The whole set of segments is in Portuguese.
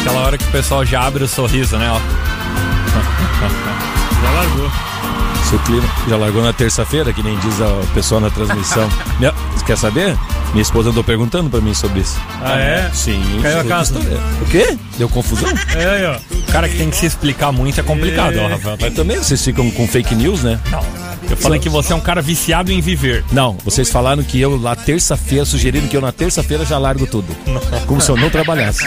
Aquela hora que o pessoal já abre o sorriso, né? Ó. Já largou. Seu clima já largou na terça-feira, que nem diz o pessoal na transmissão. Minha- Você quer saber? Minha esposa andou perguntando pra mim sobre isso. Ah, é? Sim. Caiu a casa. O quê? Deu confusão? É aí, ó. O cara que tem que se explicar muito é complicado, ó, Rafael. Mas também vocês ficam com fake news, né? Não. Eu falei que você é um cara viciado em viver. Não, vocês falaram que eu lá terça-feira, sugeriram que eu na terça-feira já largo tudo. Como se eu não trabalhasse.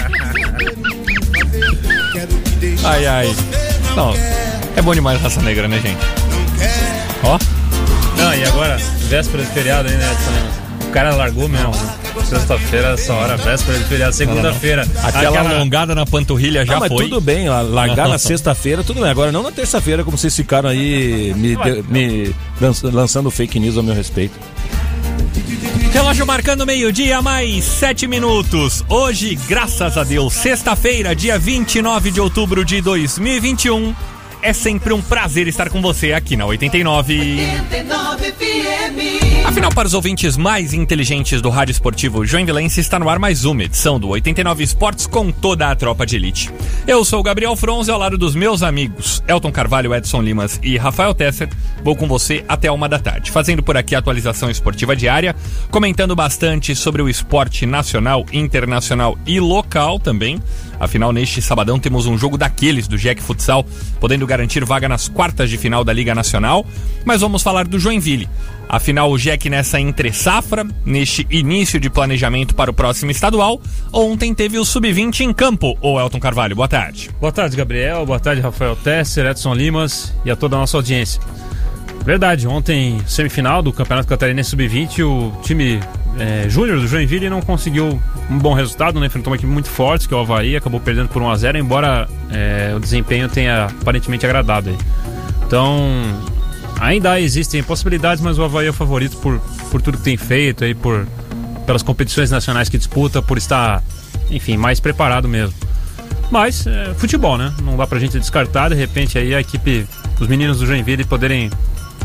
Ai, ai. Não, é bom demais raça negra, né, gente? Ó, Não, e agora, véspera de feriado aí, né, Edson? O cara largou mesmo. Sexta-feira, essa hora, véspera de feriado. Segunda-feira, aquela, alongada na panturrilha já não, mas foi. tudo bem, largar na sexta-feira, tudo bem. Agora não na terça-feira, como vocês ficaram aí me, de- me lanç- lançando fake news ao meu respeito. Relógio marcando meio-dia, mais sete minutos. Hoje, graças a Deus, sexta-feira, dia 29 de outubro de 2021. É sempre um prazer estar com você aqui na 89. Afinal, para os ouvintes mais inteligentes do rádio esportivo Joinvilense, está no ar mais uma edição do 89 Esportes com toda a tropa de elite. Eu sou o Gabriel Fronze, ao lado dos meus amigos Elton Carvalho, Edson Limas e Rafael Tesser. Vou com você até uma da tarde, fazendo por aqui a atualização esportiva diária, comentando bastante sobre o esporte nacional, internacional e local também. Afinal, neste sabadão temos um jogo daqueles do Jack Futsal, podendo garantir vaga nas quartas de final da Liga Nacional. Mas vamos falar do Joinville. Afinal, o Jack nessa entre safra, neste início de planejamento para o próximo estadual, ontem teve o Sub-20 em campo. Ô Elton Carvalho, boa tarde. Boa tarde, Gabriel. Boa tarde, Rafael Tesser, Edson Limas e a toda a nossa audiência. Verdade, ontem, semifinal do Campeonato Catarinense Sub-20, o time é, júnior do Joinville não conseguiu um bom resultado, né? enfrentou uma equipe muito forte, que é o Havaí, acabou perdendo por 1x0, embora é, o desempenho tenha aparentemente agradado. Aí. Então, ainda existem possibilidades, mas o Havaí é o favorito por, por tudo que tem feito, aí, por, pelas competições nacionais que disputa, por estar, enfim, mais preparado mesmo. Mas é, futebol, né? Não dá pra gente descartar, de repente aí a equipe, os meninos do Joinville poderem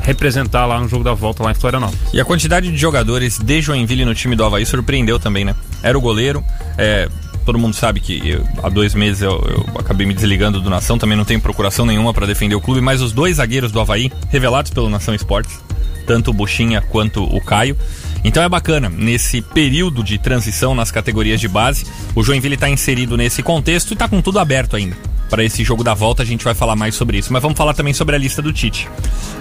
representar lá no jogo da volta lá em Florianópolis. E a quantidade de jogadores de Joinville no time do Havaí surpreendeu também, né? Era o goleiro, é, todo mundo sabe que eu- há dois meses eu, eu acabei me desligando do Nação, também não tenho procuração nenhuma para defender o clube, mas os dois zagueiros do Havaí, revelados pelo Nação Esportes, tanto o Buchinha quanto o Caio. Então é bacana, nesse período de transição nas categorias de base, o Joinville está inserido nesse contexto e está com tudo aberto ainda. Para esse jogo da volta a gente vai falar mais sobre isso, mas vamos falar também sobre a lista do Tite.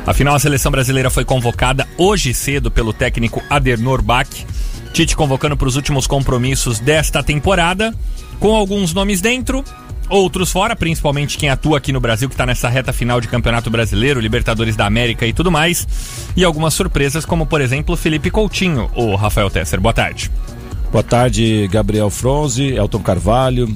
Afinal, a seleção brasileira foi convocada hoje cedo pelo técnico Adernor Bach. Tite convocando para os últimos compromissos desta temporada, com alguns nomes dentro, outros fora, principalmente quem atua aqui no Brasil, que está nessa reta final de Campeonato Brasileiro, Libertadores da América e tudo mais. E algumas surpresas, como por exemplo Felipe Coutinho, ou Rafael Tesser. Boa tarde. Boa tarde, Gabriel Fronze, Elton Carvalho,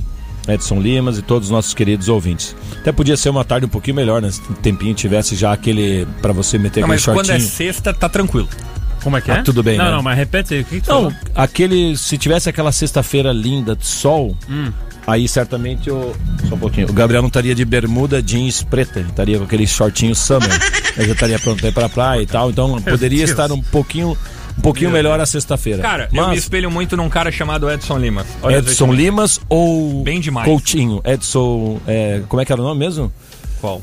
Edson Limas e todos os nossos queridos ouvintes. Até podia ser uma tarde um pouquinho melhor, né? Se tempinho tivesse já aquele. pra você meter Não, aquele mas quando é shortinho. sexta, tá tranquilo. Como é que Ah, é? tudo bem, Não, né? não, mas repete aí, o que, que Não, falou? aquele. Se tivesse aquela sexta-feira linda de sol, Hum. aí certamente o. Só um pouquinho. O Gabriel não estaria de bermuda jeans preta, ele estaria com aquele shortinho summer. ele já estaria pronto pra ir pra praia e tal. Então poderia estar um pouquinho. Um pouquinho Meu melhor a sexta-feira. Cara, eu me Mas espelho muito num cara chamado Edson Lima. Olha Edson Limas ou Bem demais. Coutinho? Edson. é, como é que era o nome mesmo? Qual?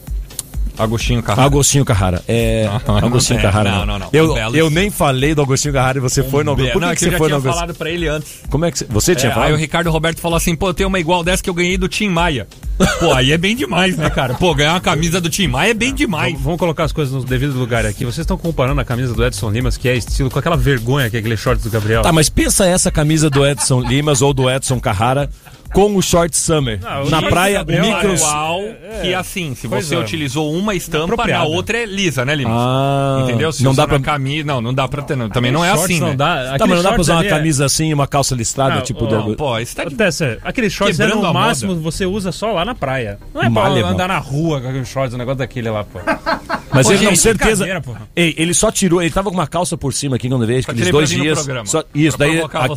Agostinho Carrara. Agostinho Carrara. É. Não, Agostinho não, Carrara. não, não, não. Eu, Um eu nem falei do Agostinho Carrara e você foi no Agostinho. Por que, não, é que que eu você já foi no tinha Agostinho? falado pra ele antes. Como é que você, você tinha É, falado? aí o Ricardo Roberto falou assim, pô, eu tenho uma igual dessa que eu ganhei do Tim Maia. Pô, aí é bem demais, né, cara? Pô, ganhar uma camisa do Tim Maia é bem demais. Vamos- Vamos colocar as coisas no devido lugar aqui. Vocês estão comparando a camisa do Edson Limas, que é estilo, com aquela vergonha que é aquele shorts do Gabriel. Tá, mas pensa essa camisa do Edson Limas ou do Edson Carrara com o short summer. Não, o Na praia, Gabriel o é micros. igual que assim, se você é. utilizou uma estampa, Inapropriada. outra é lisa, né, Limas? Ah, Entendeu? Se não dá pra. na camisa, não, não dá pra ter, não. também não é assim, não né? dá. Tá, mas não dá pra usar uma é- camisa assim e uma calça listrada, Não, tipo. ó, do- Pô, isso tá de... Dessa, aquele shorts é no a máximo moda. você usa só lá na praia. Não é pra Malha, andar na rua com aquele shorts, um negócio daquele lá, pô. Mas Pô, ele não certeza. Ei, ele só tirou, ele tava com uma calça por cima aqui quando veio, aqueles dois dias. isso, daí. a-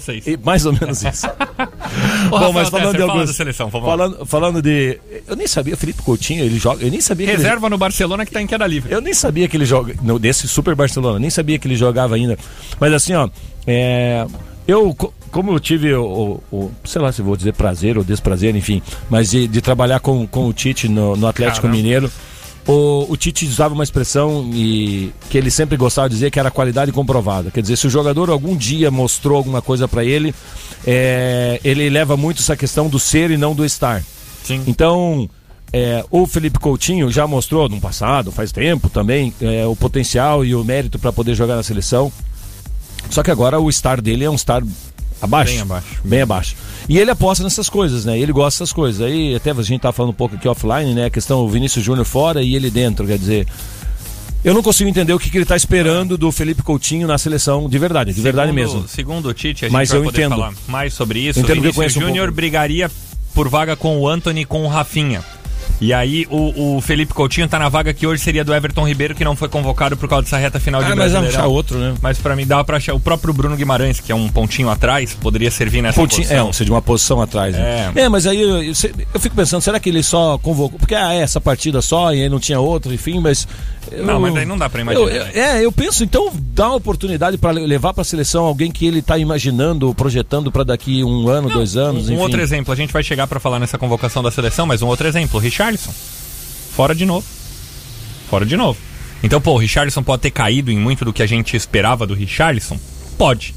mais ou menos isso. Bom, mas Falando de alguns. seleção, falando, falando de. Eu nem sabia, Felipe Coutinho, ele joga. Eu nem sabia que ele, Reserva no Barcelona que tá em queda livre. Eu nem sabia que ele joga. No, desse Super Barcelona, nem sabia que ele jogava ainda. Mas assim, ó. é, eu, co- como eu tive o, o- o- Sei lá se vou dizer prazer ou desprazer, enfim. Mas de, de trabalhar com, com o Tite no, no Atlético Caramba. Mineiro. O, o Tite usava uma expressão e, que ele sempre gostava de dizer que era qualidade comprovada. Quer dizer, se o jogador algum dia mostrou alguma coisa pra ele, é, ele leva muito essa questão do ser e não do estar. Sim. Então, é, o Felipe Coutinho já mostrou no passado, faz tempo também, é, o potencial e o mérito para poder jogar na seleção. Só que agora o estar dele é um estar abaixo. Bem abaixo. Bem abaixo. E ele aposta nessas coisas, né? Ele gosta dessas coisas. Aí até a gente tá falando um pouco aqui offline, né? A questão Vinícius Júnior fora e ele dentro, quer dizer. Eu não consigo entender o que, que ele tá esperando do Felipe Coutinho na seleção de verdade, de verdade Segundo- mesmo. Segundo o Tite, a gente Mas vai eu poder entendo. falar mais sobre isso. Entendo Vinícius um Júnior pouco. brigaria por vaga com o Anthony e com o Rafinha. E aí o, o Felipe Coutinho tá na vaga que hoje seria do Everton Ribeiro, que não foi convocado por causa dessa reta final de Ah, mas Brasileirão. achar outro, né? Mas pra mim dá pra achar. O próprio Bruno Guimarães, que é um pontinho atrás, poderia servir nessa Pontinho, é, posição. seja, de uma posição atrás. Né? É. É. mas aí eu, eu, eu fico pensando, será que ele só convocou? Porque ah, é essa partida só e aí não tinha outra, enfim, mas. eu- Não, mas aí não dá pra imaginar, eu- né? é, eu penso, então dá uma oportunidade para levar pra seleção alguém que ele tá imaginando, projetando pra daqui um ano, dois anos, Um enfim. outro exemplo, a gente vai chegar pra falar nessa convocação da seleção, mas um outro exemplo, o Richarlison. Fora de novo. Fora de novo. Então, pô, o Richarlison pode ter caído em muito do que a gente esperava do Richarlison? Pode.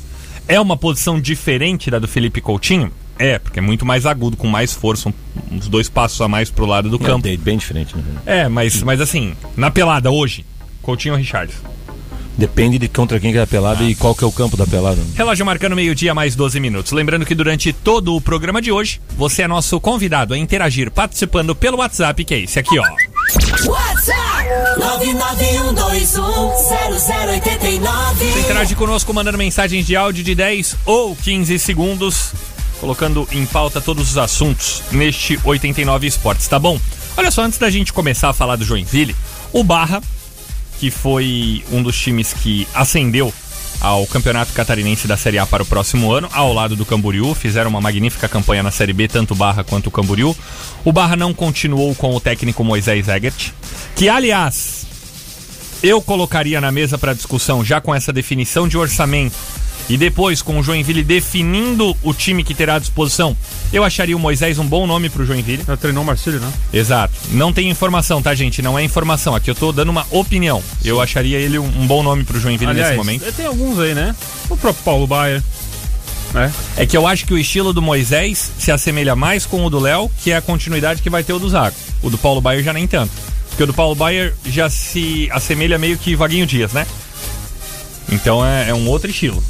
É uma posição diferente da do Felipe Coutinho? É, porque é muito mais agudo, com mais força, um- uns dois passos a mais pro lado do É, campo. bem- bem diferente, né? É, mas, mas assim, na pelada hoje, Coutinho ou Richarlison? Depende de contra quem que é a pelada e qual que é o campo da pelada. Relógio marcando meio-dia mais 12 minutos. Lembrando que durante todo o programa de hoje, você é nosso convidado a interagir participando pelo WhatsApp, que é esse aqui, ó. WhatsApp 991210089. Você interage conosco mandando mensagens de áudio de 10 ou 15 segundos, colocando em pauta todos os assuntos neste 89 Esportes, tá bom? Olha só, antes da gente começar a falar do Joinville, o Barra, que foi um dos times que ascendeu ao Campeonato Catarinense da Série A para o próximo ano, ao lado do Camboriú, fizeram uma magnífica campanha na Série B, tanto o Barra quanto o Camboriú. O Barra não continuou com o técnico Moisés Egert, que aliás eu colocaria na mesa para discussão já com essa definição de orçamento e depois com o Joinville definindo o time que terá à disposição, eu acharia o Moisés um bom nome pro Joinville. Já treinou o Marcílio, né? Exato. Não tem informação, tá, gente? Não é informação. Aqui eu tô dando uma opinião. Eu acharia ele um, um bom nome pro Joinville nesse momento. tem alguns aí, né? O próprio Paulo Baier. né? É que eu acho que o estilo do Moisés se assemelha mais com o do Léo, que é a continuidade que vai ter o do Zago. O do Paulo Baier já nem tanto. Porque o do Paulo Baier já se assemelha meio que Vaguinho Dias, né? Então é, é um outro estilo.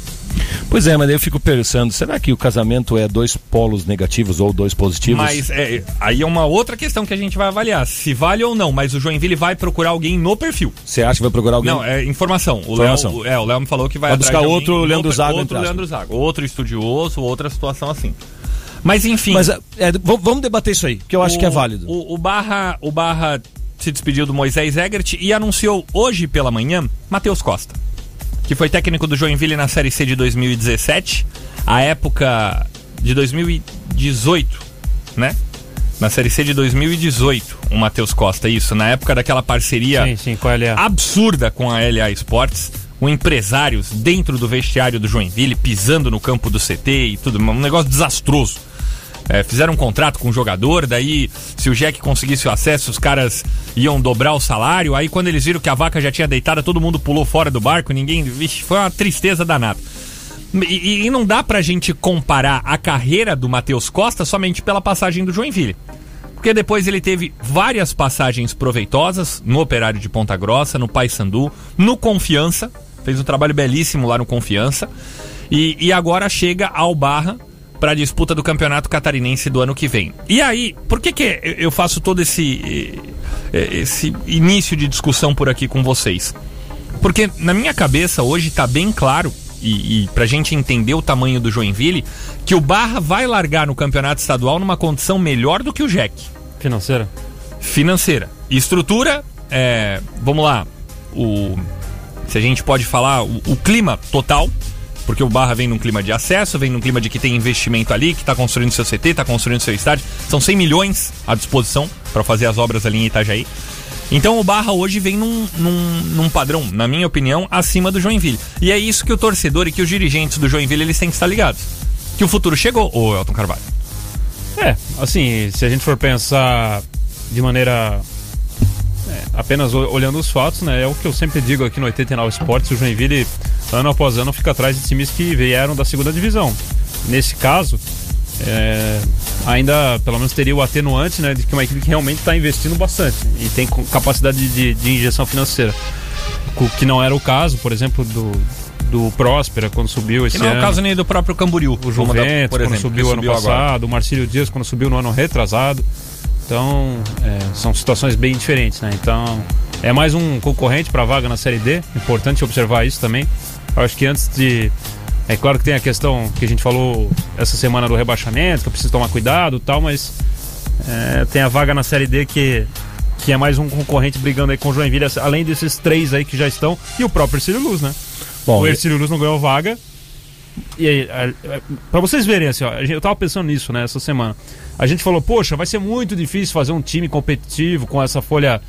Pois é, mas eu fico pensando, será que o casamento é dois polos negativos ou dois positivos? Mas é, aí é uma outra questão que a gente vai avaliar, se vale ou não. Mas o Joinville vai procurar alguém no perfil. Você acha que vai procurar alguém? Não, é informação. O Informação. Léo, é, o Léo me falou que vai, Vai buscar outro Leandro Zago, Outro. Leandro Zago. Outro estudioso, outra situação assim. Mas enfim. Mas é, é, vamos debater isso aí, que eu acho o- que é válido. O, o Barra, o Barra se despediu do Moisés Egert e anunciou hoje pela manhã Matheus Costa, que foi técnico do Joinville na Série C de 2017, a época de 2018, né? Na Série C de 2018, o Matheus Costa, isso, na época daquela parceria Sim, sim, com absurda com a LA Sports, com empresários dentro do vestiário do Joinville, pisando no campo do CT e tudo, um negócio desastroso. É, fizeram um contrato com o jogador, daí se o Jack conseguisse o acesso, os caras iam dobrar o salário. Aí quando eles viram que a vaca já tinha deitada, todo mundo pulou fora do barco, ninguém. Vixe, foi uma tristeza danada. E, e- não dá pra gente comparar a carreira do Matheus Costa somente pela passagem do Joinville. Porque depois ele teve várias passagens proveitosas no Operário de Ponta Grossa, no Paysandu, no Confiança. Fez um trabalho belíssimo lá no Confiança. E, e agora chega ao Barra para a disputa do Campeonato Catarinense do ano que vem. E aí, por que, que eu faço todo esse, eh, esse início de discussão por aqui com vocês? Porque na minha cabeça hoje tá bem claro, e, e pra gente entender o tamanho do Joinville, que o Barra vai largar no campeonato estadual numa condição melhor do que o Jack. Financeira? Financeira. Estrutura, é, vamos lá, o, se a gente pode falar, o, o clima total, porque o Barra vem num clima de acesso, vem num clima de que tem investimento ali, que está construindo seu CT, está construindo seu estádio. São 100 milhões à disposição para fazer as obras ali em Itajaí. Então o Barra hoje vem num, num, num, padrão, na minha opinião, acima do Joinville. E é isso que o torcedor e que os dirigentes do Joinville eles têm que estar ligados. Que o futuro chegou, ô Elton Carvalho. É, assim, se a gente for pensar de maneira é, apenas olhando os fatos, né? É o que eu sempre digo aqui no 89 Esportes, o Joinville ano após ano fica atrás de times que vieram da segunda divisão. Nesse caso, é, ainda pelo menos teria o atenuante né, de que uma equipe que realmente está investindo bastante e tem capacidade de, de, injeção financeira. O que não era o caso, por exemplo, do, do Próspera quando subiu esse que não ano. é o caso nem do próprio Camboriú. O Juventus, por exemplo, quando subiu ano passado. Agora. O Marcílio Dias, quando subiu no ano retrasado. Então, é, são situações bem diferentes, né? Então, é mais um concorrente para a vaga na Série D. Importante observar isso também. Acho que antes de é claro que tem a questão que a gente falou essa semana do rebaixamento, que eu preciso tomar cuidado e tal, mas é, tem a vaga na Série D que, que é mais um concorrente brigando aí com o Joinville, além desses três aí que já estão, e o próprio Ercílio Luz, né? Bom, o Ercílio Luz não ganhou vaga. E aí, pra vocês verem assim, ó, eu tava pensando nisso, né, essa semana. A gente falou, poxa, vai ser muito difícil fazer um time competitivo com essa folha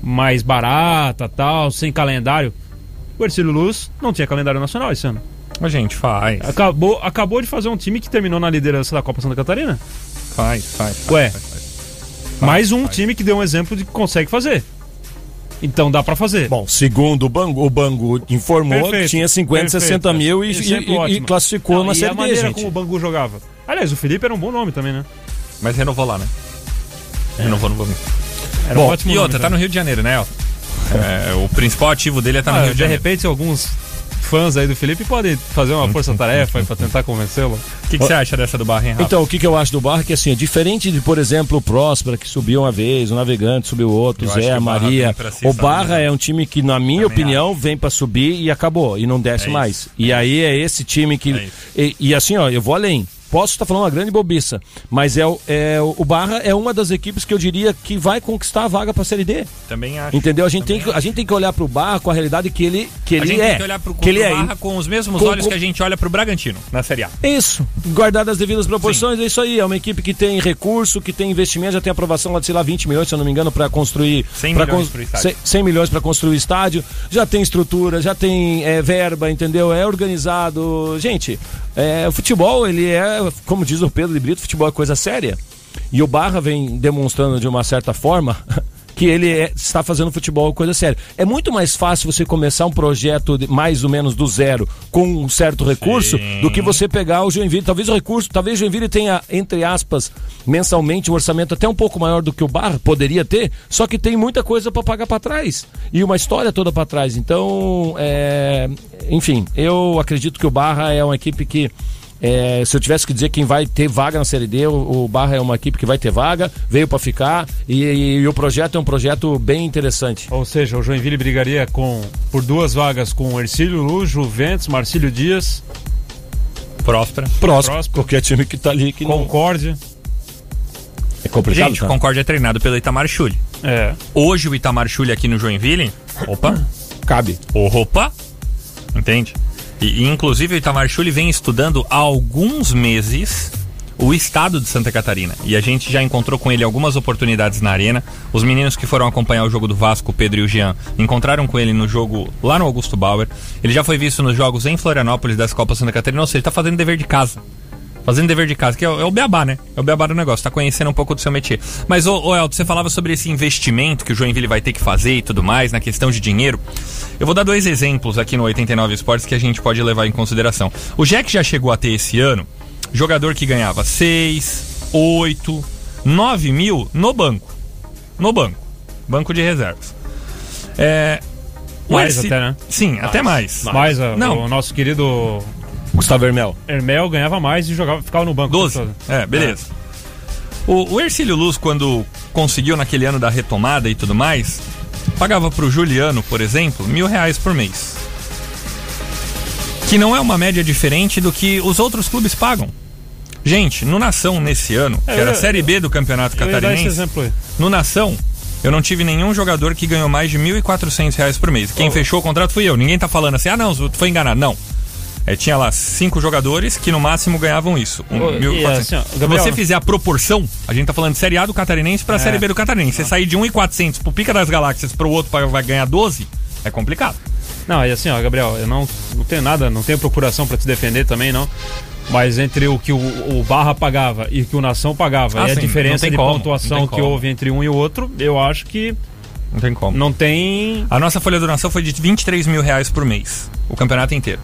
mais barata, tal, sem calendário. O Ercílio Luz não tinha calendário nacional esse ano. A gente faz. Acabou, acabou de fazer um time que terminou na liderança da Copa Santa Catarina. Faz, faz. faz Ué, faz, faz. mais um time que deu um exemplo de que consegue fazer. Então dá para fazer. Bom, segundo o Bangu, o Bangu informou Perfeito, que tinha 50, perfeito. 60 mil e, é e- e- ótimo. classificou Não, na e Série a D, maneira gente. como o Bangu jogava. Aliás, o Felipe era um bom nome também, né? Mas renovou lá, né? Renovou no Bangu. Era Bom, um ótimo E nome outra, tá também. no Rio de Janeiro, né? É, o principal ativo dele é estar no Ah, Rio de de Janeiro. repente, alguns fãs aí do Felipe podem fazer uma força-tarefa pra tentar convencê-lo. O que, que você acha dessa do Barra, hein, Rafa? Então, o que, que eu acho do Barra é que assim, é diferente de, por exemplo, o Próspera, que subiu uma vez, o Navegante subiu outro, Eu acho Zé, a Maria. si, O Barra né? é um time que, na minha Também opinião, vem pra subir e acabou. E não desce É mais. isso. E aí é esse time que. É isso. e, e assim, ó, eu vou além. Posso estar falando uma grande bobiça, mas é, o- é o o Barra é uma das equipes que eu diria que vai conquistar a vaga pra Série D. Também acho. Entendeu? A gente, tem que, a gente tem que olhar pro Barra com a realidade que ele, que A ele gente é. tem que olhar pro é. Barra com os mesmos com- olhos com- que a gente olha pro Bragantino, na Série A. Isso, guardado as devidas proporções, é isso aí. É uma equipe que tem recurso, que tem investimento, já tem aprovação lá de, sei lá, 20 milhões, se eu não me engano, para construir. 100 pra milhões pro estádio. 100, 100 milhões para construir o estádio. Já tem estrutura, já tem é, verba, entendeu? É organizado. Gente, é, o futebol, ele é, como diz o Pedro de Brito, futebol é coisa séria. E o Barra vem demonstrando de uma certa forma. Que ele é- está fazendo futebol coisa séria. É muito mais fácil você começar um projeto de- mais ou menos do zero com um certo recurso Sim. do que você pegar o Joinville. Talvez o recurso, talvez o Joinville tenha, entre aspas, mensalmente um orçamento até um pouco maior do que o Barra poderia ter, só que tem muita coisa para pagar para trás e uma história toda para trás. Então, é, enfim, eu acredito que o Barra é uma equipe que é, se eu tivesse que dizer quem vai ter vaga na Série D, o, o Barra é uma equipe que vai ter vaga, veio para ficar e, e- e o projeto é um projeto bem interessante. Ou seja, o Joinville brigaria com, por duas vagas com o Ercílio Luz, Juventus, Marcílio Dias, Próspera. Próximo. qualquer time que tá ali que não Concórdia. é complicado. Gente, tá? o Concórdia é treinado pelo Itamar Chuli. É. Hoje o Itamar Chuli aqui no Joinville, opa, Cabe. opa, entende? E, inclusive o Itamar Chuli vem estudando há alguns meses o estado de Santa Catarina. E a gente já encontrou com ele algumas oportunidades na arena. Os meninos que foram acompanhar o jogo do Vasco, Pedro e o Jean, encontraram com ele no jogo lá no Augusto Bauer. Ele já foi visto nos jogos em Florianópolis das Copas Santa Catarina, ou seja, ele tá fazendo dever de casa. Fazendo dever de casa, que é o, é o beabá, né? É o beabá do negócio, tá conhecendo um pouco do seu métier. Mas, ô, ô Elton, você falava sobre esse investimento que o Joinville vai ter que fazer e tudo mais, na questão de dinheiro. Eu vou dar dois exemplos aqui no 89 Esportes que a gente pode levar em consideração. O Jack já chegou a ter esse ano jogador que ganhava 6, 8, 9 mil no banco. No banco. Banco de reservas. É, Mais Erci- até, né? Sim, até mais. Mas ó, Não. o nosso querido Gustavo Hermel. Hermel ganhava mais e jogava, ficava no banco. 12. o tempo todo. É, beleza. O, o Ercílio Luz, quando conseguiu naquele ano da retomada e tudo mais, pagava pro Juliano, por exemplo, mil reais por mês. Que não é uma média diferente do que os outros clubes pagam. Gente, no Nação nesse ano, que É, era a Série B do Campeonato Catarinense, exemplo aí. no Nação, eu não tive nenhum jogador que ganhou mais de 1.400 reais por mês. Quem fechou o contrato fui eu. Ninguém tá falando assim, ah não, tu foi enganado. Não. É, tinha lá cinco jogadores que no máximo ganhavam isso. Um, Ô, e 1.400. assim, Se você fizer a proporção, a gente tá falando de Série A do Catarinense pra Série B do Catarinense. Você sair de 1.400 pro Pica das Galáxias pro outro pra, vai ganhar 12, é complicado. Não, e assim, ó, Gabriel, eu não, não tenho nada, não tenho procuração pra te defender também, não. Mas entre o que o, o Barra pagava e o que o Nação pagava Ah, e a sim, não diferença de como, pontuação que houve entre um e o outro, eu acho que Não tem como. não tem. A nossa folha do Nação foi de 23 mil reais por mês. O campeonato inteiro.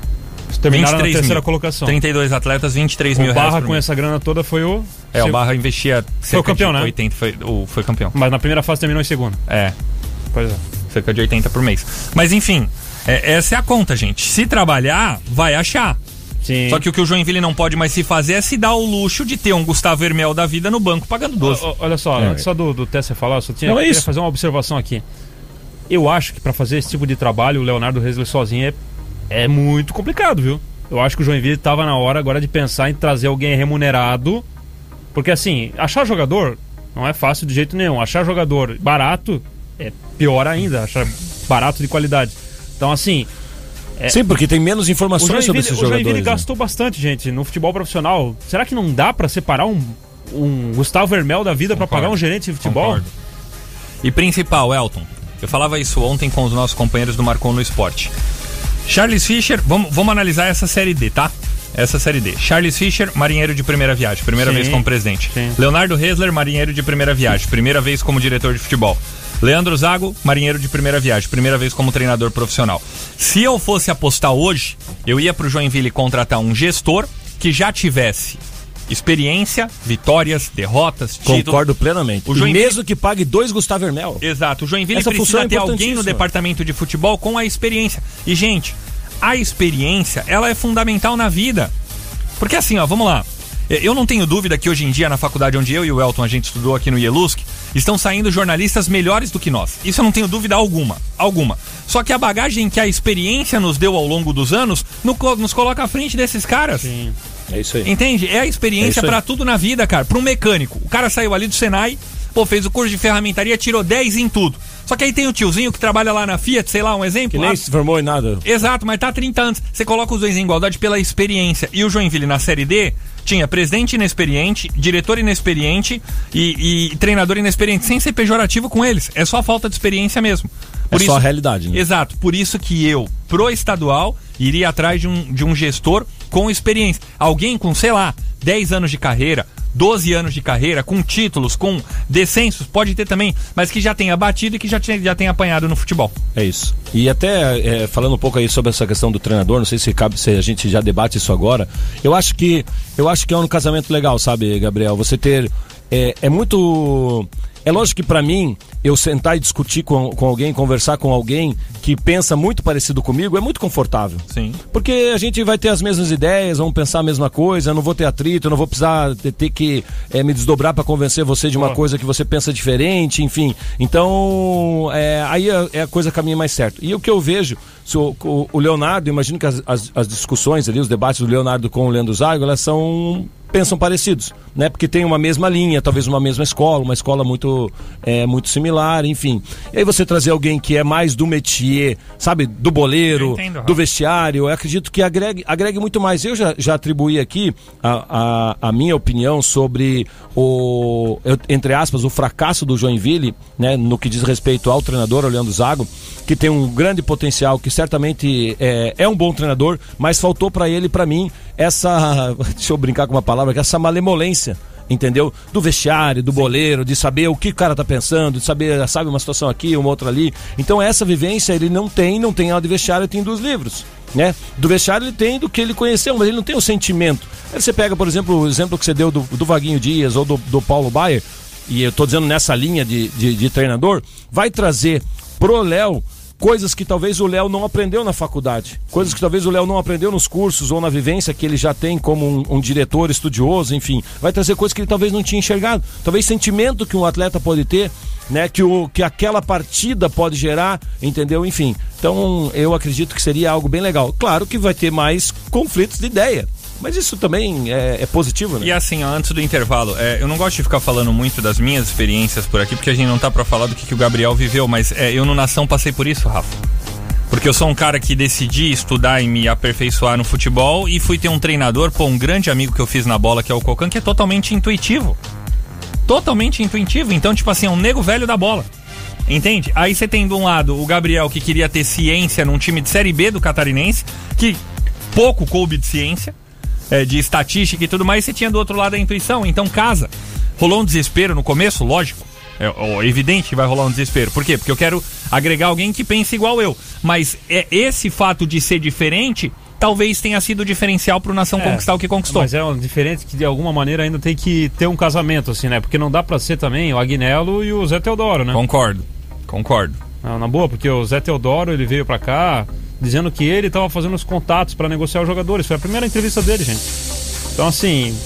Terminaram na 23 terceira mil. colocação. 32 atletas, 23 O mil reais Barra com essa grana toda foi o. É, o Barra investia cerca campeão, de né? 80, foi, o, foi campeão. Mas na primeira fase terminou em segundo. É, Pois é. cerca de 80 por mês. Mas enfim, é, essa é a conta, gente. Se trabalhar, vai achar. Sim. Só que o que o Joinville não pode mais se fazer é se dar o luxo de ter um Gustavo Hermel da vida no banco pagando 12. Ó, ó, Olha só, É. antes só do, do Tesser falar, eu só tinha Não, é queria isso. fazer uma observação aqui. Eu acho que pra fazer esse tipo de trabalho, o Leonardo Reisler sozinho é, é muito complicado, viu? Eu acho que o Joinville tava na hora agora de pensar em trazer alguém remunerado. Porque assim, achar jogador não é fácil de jeito nenhum. Achar jogador barato é pior ainda, achar barato de qualidade. Então, assim, Sim, porque tem menos o informações sobre Joinville, esses o Joinville jogadores. né? gastou bastante, gente, no futebol profissional. Será que não dá pra separar um, um Gustavo Hermel da vida pra Concordo. pagar um gerente de futebol? Concordo. E principal, Elton. Eu falava isso ontem com os nossos companheiros do Marcon no Esporte. Charles Fischer, vamos, vamos analisar essa série D, tá? Essa série D. Charles Fischer, marinheiro de primeira viagem, primeira Sim, vez como presidente. sim. Leonardo Resler, marinheiro de primeira viagem, primeira vez como diretor de futebol. Leandro Zago, marinheiro de primeira viagem, primeira vez como treinador profissional. Se eu fosse apostar hoje, eu ia pro Joinville contratar um gestor que já tivesse experiência, vitórias, derrotas, títulos. Concordo plenamente. O Joinville- mesmo que pague dois Gustavo Hermel. Exato. O Joinville Essa precisa é ter alguém no departamento de futebol com a experiência. E, gente, a experiência, ela é fundamental na vida. Porque assim, ó, vamos lá. Eu não tenho dúvida que hoje em dia, na faculdade onde eu e o Elton a gente estudou aqui no IELUSC, estão saindo jornalistas melhores do que nós. Isso eu não tenho dúvida alguma. Alguma. Só que a bagagem que a experiência nos deu ao longo dos anos nos coloca à frente desses caras. Sim. É isso aí. Entende? É a É experiência isso aí. pra tudo na vida, cara. Pra um mecânico. O cara saiu ali do Senai, pô, fez o curso de ferramentaria, tirou 10 em tudo. Só que aí tem o tiozinho que trabalha lá na Fiat, sei lá, um exemplo. Que nem Ah, se formou em nada. Exato, mas tá há 30 anos. Você coloca os dois em igualdade pela experiência. E o Joinville na Série D tinha presidente inexperiente, diretor inexperiente e, e treinador inexperiente, sem ser pejorativo com eles. É só falta de experiência mesmo. É só a realidade, né? Exato. Por isso que eu, pro estadual, iria atrás de um, de um gestor com experiência. Alguém com, sei lá, 10 anos de carreira, 12 anos de carreira, com títulos, com descensos, pode ter também, mas que já tenha batido e que já, tenha, já tenha apanhado no futebol. É isso. E até é, falando um pouco aí sobre essa questão do treinador, não sei se cabe se a gente já debate isso agora. Eu acho que eu acho que é um casamento legal, sabe, Gabriel? Você ter é, é muito é lógico que pra mim eu sentar e discutir com, com alguém, conversar com alguém que pensa muito parecido comigo é muito confortável. Sim. Porque a gente vai ter as mesmas ideias, vamos pensar a mesma coisa, eu não vou ter atrito, eu não vou precisar ter, ter que eh, me desdobrar para convencer você de uma Boa. coisa que você pensa diferente, enfim. Então, é, aí é, é a coisa caminha mais certo. E o que eu vejo, o, o- o Leonardo, imagino que as, as- as discussões ali, os debates do Leonardo com o Leandro Zago, elas são pensam parecidos, né? Porque tem uma mesma linha, talvez uma mesma escola, uma escola muito é, muito similar, enfim. E aí você trazer alguém que é mais do métier, sabe, do boleiro, entendo, do vestiário, eu acredito que agregue, agregue muito mais. Eu já, já atribuí aqui a, a, a minha opinião sobre o, entre aspas, o fracasso do Joinville, né, no que diz respeito ao treinador, Leandro Zago, que tem um grande potencial, que certamente é, é um bom treinador, mas faltou para ele, para mim, essa, deixa eu brincar com uma palavra, que essa malemolência entendeu? Do vestiário, do boleiro, de saber o que o cara tá pensando, de saber, sabe, uma situação aqui, uma outra ali. Então essa vivência ele não tem, não tem aula de vestiário, tem dos livros, né? Do vestiário ele tem do que ele conheceu, mas ele não tem o sentimento. Aí você pega, por exemplo, o exemplo que você deu do, do Vaguinho Dias ou do, do Paulo Baier, e eu tô dizendo nessa linha de, de, de treinador, vai trazer pro Léo coisas que talvez o Léo não aprendeu na faculdade, coisas que talvez o Léo não aprendeu nos cursos ou na vivência que ele já tem como um, um diretor estudioso, enfim, vai trazer coisas que ele talvez não tinha enxergado, talvez sentimento que um atleta pode ter, né, que o que aquela partida pode gerar, entendeu? Enfim, então eu acredito que seria algo bem legal. Claro que vai ter mais conflitos de ideia. Mas isso também é, é positivo, né? E assim, ó, antes do intervalo, é, eu não gosto de ficar falando muito das minhas experiências por aqui, porque a gente não tá pra falar do que, que o Gabriel viveu, mas é, eu no Nação passei por isso, Rafa. Porque eu sou um cara que decidi estudar e me aperfeiçoar no futebol e fui ter um treinador, pô, um grande amigo que eu fiz na bola, que é o Cocan, que é totalmente intuitivo. Totalmente intuitivo. Então, tipo assim, é um nego velho da bola. Entende? Aí você tem de um lado o Gabriel que queria ter ciência num time de Série B do Catarinense, que pouco coube de ciência, é, de estatística e tudo mais, você tinha do outro lado a intuição. Então, casa. Rolou um desespero no começo, lógico. É, ó, evidente que vai rolar um desespero. Por quê? Porque eu quero agregar alguém que pense igual eu. Mas é esse fato de ser diferente talvez tenha sido o diferencial pro Nação conquistar o que conquistou. Mas é um diferente que de alguma maneira ainda tem que ter um casamento, assim, né? Porque não dá pra ser também o Agnello e o Zé Teodoro, né? Concordo. Concordo. Não, na boa, porque o Zé Teodoro ele veio pra cá dizendo que ele tava fazendo os contatos pra negociar os jogadores. Foi a primeira entrevista dele, gente. Então, assim,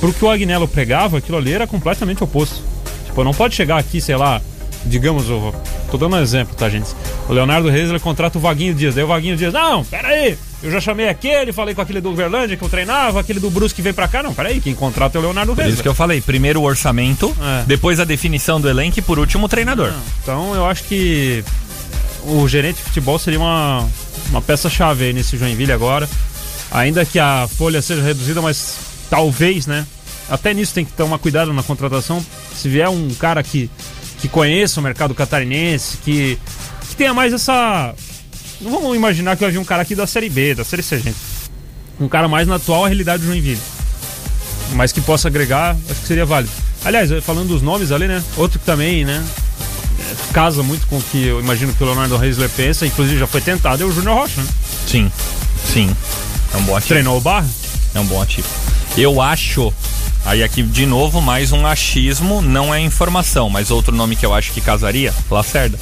pro que o Agnello pregava, aquilo ali era completamente oposto. Tipo, não pode chegar aqui, sei lá, digamos, eu tô dando um exemplo, tá, gente? O Leonardo Reis ele contrata o Vaguinho Dias. Daí o Vaguinho Dias, não, peraí, eu já chamei aquele, falei com aquele do Uberlândia que eu treinava, aquele do Brusque que veio pra cá. Não, peraí, quem contrata é o Leonardo Por Reis. isso que eu falei, primeiro o orçamento, É. depois a definição do elenco e por último o treinador. Então eu acho que o gerente de futebol seria uma, uma peça-chave aí nesse Joinville agora. Ainda que a folha seja reduzida, mas talvez, né? Até nisso tem que tomar cuidado na contratação. Se vier um cara que, que conheça o mercado catarinense, que, que tenha mais essa. Não vamos imaginar que vai vir um cara aqui da Série B, da Série C, gente. Um cara mais na atual realidade do Joinville. Mas que possa agregar, acho que seria válido. Aliás, falando dos nomes ali, né? Outro que também, né? Casa muito com o que eu imagino que o Leonardo Reisler pensa, inclusive já foi tentado, é o Júnior Rocha, né? Sim, sim. É um bom ativo. Treinou o Barra? É um bom ativo. Eu acho. Aí aqui de novo mais um achismo, não é informação, mas outro nome que eu acho que casaria, Lacerda.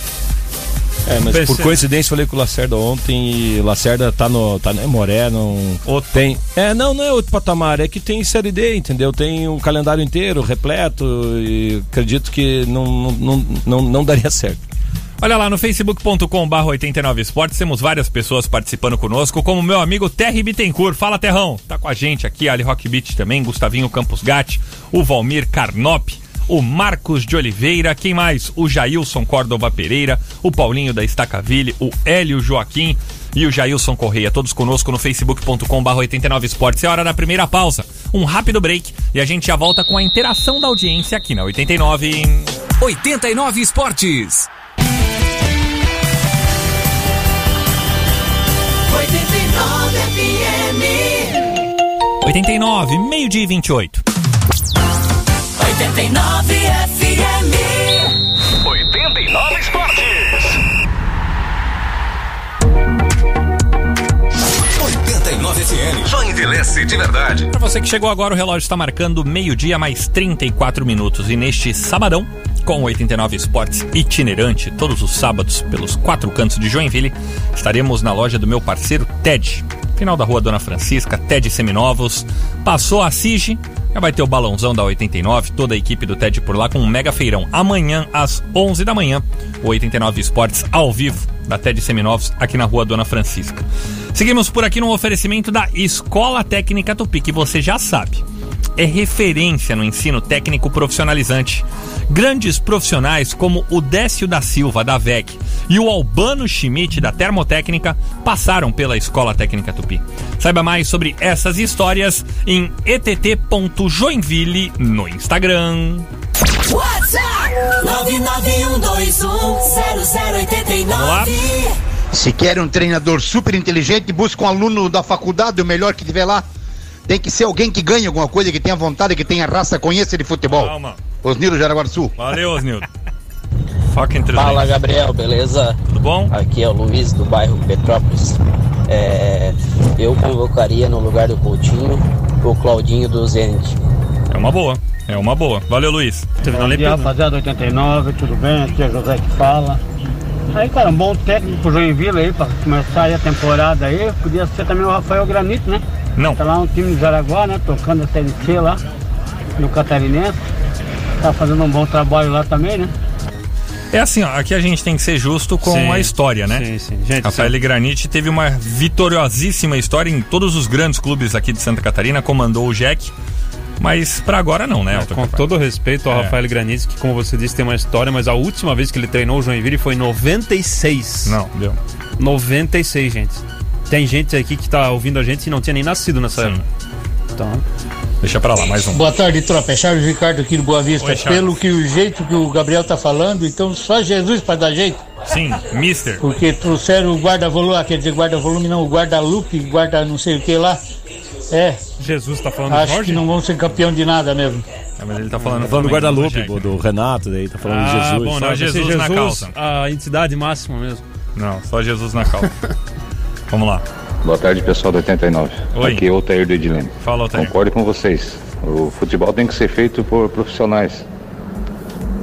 É, mas Pensei. por coincidência falei com o Lacerda ontem e o Lacerda tá no. tá no Moré, não. Outro. Tem. É, não, não é outro patamar, é que tem série D, entendeu? Tem um calendário inteiro, repleto, e acredito que não, não, não, não, daria certo. Olha lá no facebook.com barra 89 Esportes, temos várias pessoas participando conosco, como meu amigo Terry Bittencourt. Fala, Terrão. Tá com a gente aqui, Ali Rock Beach também, Gustavinho Campos Gatti, o Valmir Carnop, o Marcos de Oliveira, quem mais? O Jailson Córdova Pereira, o Paulinho da Estacaville, o Hélio Joaquim e o Jailson Correia, todos conosco no facebook.com barra 89 Esportes. É hora da primeira pausa, um rápido break e a gente já volta com a interação da audiência aqui na 89. 89 Esportes. 89 FM. 89, meio-dia e 28. 89 FM. 89 Esportes. 89 FM. Só envelhece de verdade. Para você que chegou agora, o relógio está marcando meio-dia mais 34 minutos. E neste sabadão, com o 89 Esportes itinerante, todos os sábados, pelos quatro cantos de Joinville, estaremos na loja do meu parceiro Ted. Final da rua Dona Francisca, Ted Seminovos. Passou a Sige, já vai ter o balãozão da 89, toda a equipe do TED por lá com um mega feirão. Amanhã, às 11 da manhã, o 89 Esportes ao vivo da TED Seminovos, aqui na rua Dona Francisca. Seguimos por aqui no oferecimento da Escola Técnica Tupi, que você já sabe. É referência no ensino técnico profissionalizante. Grandes profissionais como o Décio da Silva, da VEC, e o Albano Schmidt, da Termotécnica, passaram pela Escola Técnica Tupi. Saiba mais sobre essas histórias em ett.joinville no Instagram. WhatsApp 991210089. Se quer um treinador super inteligente, busca um aluno da faculdade, o melhor que tiver lá. Tem que ser alguém que ganhe alguma coisa, que tenha vontade, que tenha raça, conheça de futebol. Calma. Osnilo Jaraguá do Sul. Valeu, Osnildo. Fala Gabriel, beleza? Tudo bom? Aqui é o Luiz do bairro Petrópolis. É, eu convocaria no lugar do Coutinho o Claudinho do Zenit. É uma boa. É uma boa. Valeu, Luiz. Teve Bom dia, rapaziada, 89, tudo bem? Aqui é José que fala. Aí, cara, um bom técnico pro Joinville aí, pra começar aí a temporada aí. Podia ser também o Rafael Granito, né? Não. Tá lá um time de Jaraguá, né? Tocando a Série C lá, no Catarinense. Tá fazendo um bom trabalho lá também, né? É assim, ó, aqui a gente tem que ser justo com Sim, a história, né? Sim, sim. Gente, Rafael Granite teve uma vitoriosíssima história em todos os grandes clubes aqui de Santa Catarina, comandou o Jack, mas pra agora não, né? É, com todo respeito ao É. Rafael Granite, que como você disse tem uma história, mas a última vez que ele treinou o Joinville foi em 96. Não, deu. 96, gente. Tem gente aqui que tá ouvindo a gente e não tinha nem nascido nessa Sim. época. Então, Deixa pra lá, mais um. Boa tarde, tropa. É Charles Ricardo aqui do Boa Vista. Oi. Pelo que o jeito que o Gabriel tá falando, então só Jesus para dar jeito. Sim, Mister. Porque trouxeram o guarda-volume, ah, quer dizer, guarda-volume não, o guarda-lupe, guarda não sei o que lá. É, Jesus tá falando do acho Jorge? que não vão ser campeão de nada mesmo. É, mas ele tá falando, Tá falando do guarda-lupe, do, do Renato, daí tá falando de Ah, Jesus. bom, Só não, ser Jesus na calça. a entidade máxima mesmo. Não, só Jesus na calça. Vamos lá. Boa tarde, pessoal do 89. Oi. Aqui é o Tair do Edilene. Fala, Altair. Concordo com vocês. O futebol tem que ser feito por profissionais.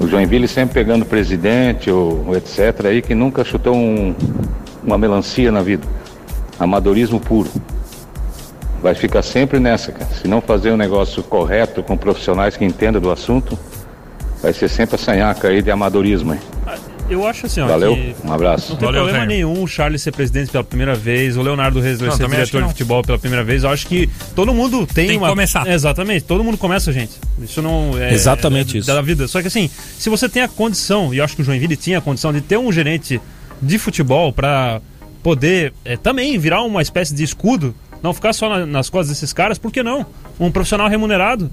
O Joinville sempre pegando presidente ou, ou etc. aí que nunca chutou um- uma melancia na vida. Amadorismo puro. Vai ficar sempre nessa, cara. Se não fazer um negócio correto com profissionais que entendam do assunto, vai ser sempre a sanhaca aí de amadorismo. Hein? Eu acho assim, ó, Valeu, que um abraço. não tem Valeu, problema Jair. nenhum o Charles ser presidente pela primeira vez, o Leonardo Resler ser que diretor de futebol pela primeira vez. Eu acho que todo mundo tem, Tem que uma... começar. Exatamente, todo mundo começa, gente. Isso não é... Exatamente é isso. Da vida. Só que assim, se você tem a condição, e eu acho que o Joinville tinha a condição de ter um gerente de futebol pra poder é, também virar uma espécie de escudo, não ficar só na- nas costas desses caras, por que não? Um profissional remunerado.